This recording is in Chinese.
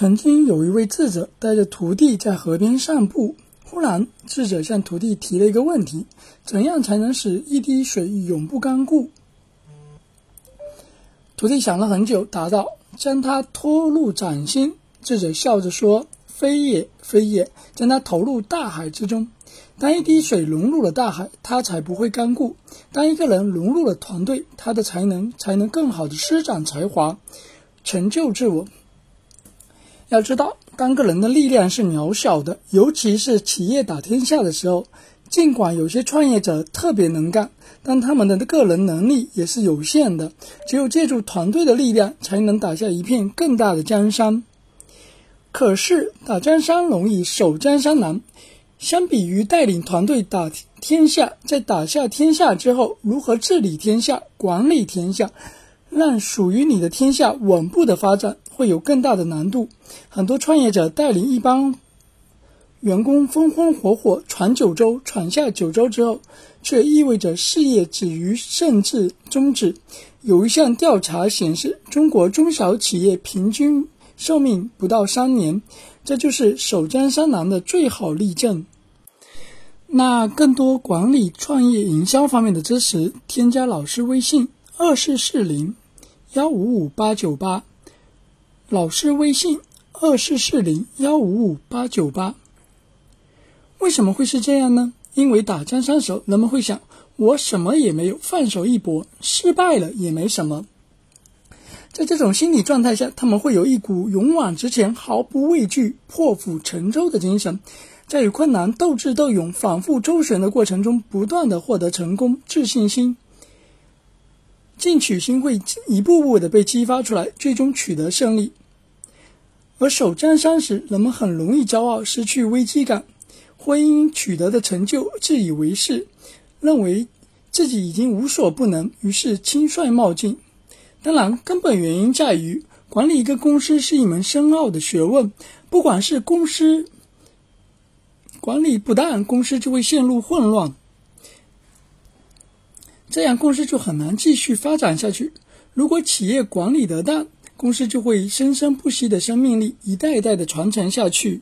曾经有一位智者带着徒弟在河边散步，忽然智者向徒弟提了一个问题：怎样才能使一滴水永不干固？徒弟想了很久，答道：“将它拖入掌心。”智者笑着说：“非也，非也，将它投入大海之中。当一滴水融入了大海，它才不会干固；当一个人融入了团队，他的才能才能更好的施展才华，成就自我。”要知道，当个人的力量是渺小的，尤其是企业打天下的时候，尽管有些创业者特别能干，但他们的个人能力也是有限的。只有借助团队的力量，才能打下一片更大的江山。可是，打江山容易守江山难。相比于带领团队打天下，在打下天下之后，如何治理天下、管理天下？让属于你的天下稳步的发展，会有更大的难度。很多创业者带领一帮员工风风火火闯九州，闯下九州之后，却意味着事业止于甚至终止。有一项调查显示，中国中小企业平均寿命不到三年，这就是守江山难的最好例证。那更多管理、创业、营销方面的知识，添加老师微信二四四零。幺五五八九八，老师微信二四四零幺五五八九八。为什么会是这样呢？因为打江山时，人们会想，我什么也没有，放手一搏，失败了也没什么。在这种心理状态下，他们会有一股勇往直前、毫不畏惧、破釜沉舟的精神，在与困难斗智斗勇、反复周旋的过程中，不断的获得成功、自信心。进取心会一步步的被激发出来，最终取得胜利。而守江山时，人们很容易骄傲，失去危机感，会因取得的成就自以为是，认为自己已经无所不能，于是轻率冒进。当然，根本原因在于管理一个公司是一门深奥的学问，不管是公司管理不当，公司就会陷入混乱。这样公司就很难继续发展下去。如果企业管理得当，公司就会生生不息的生命力一代一代的传承下去。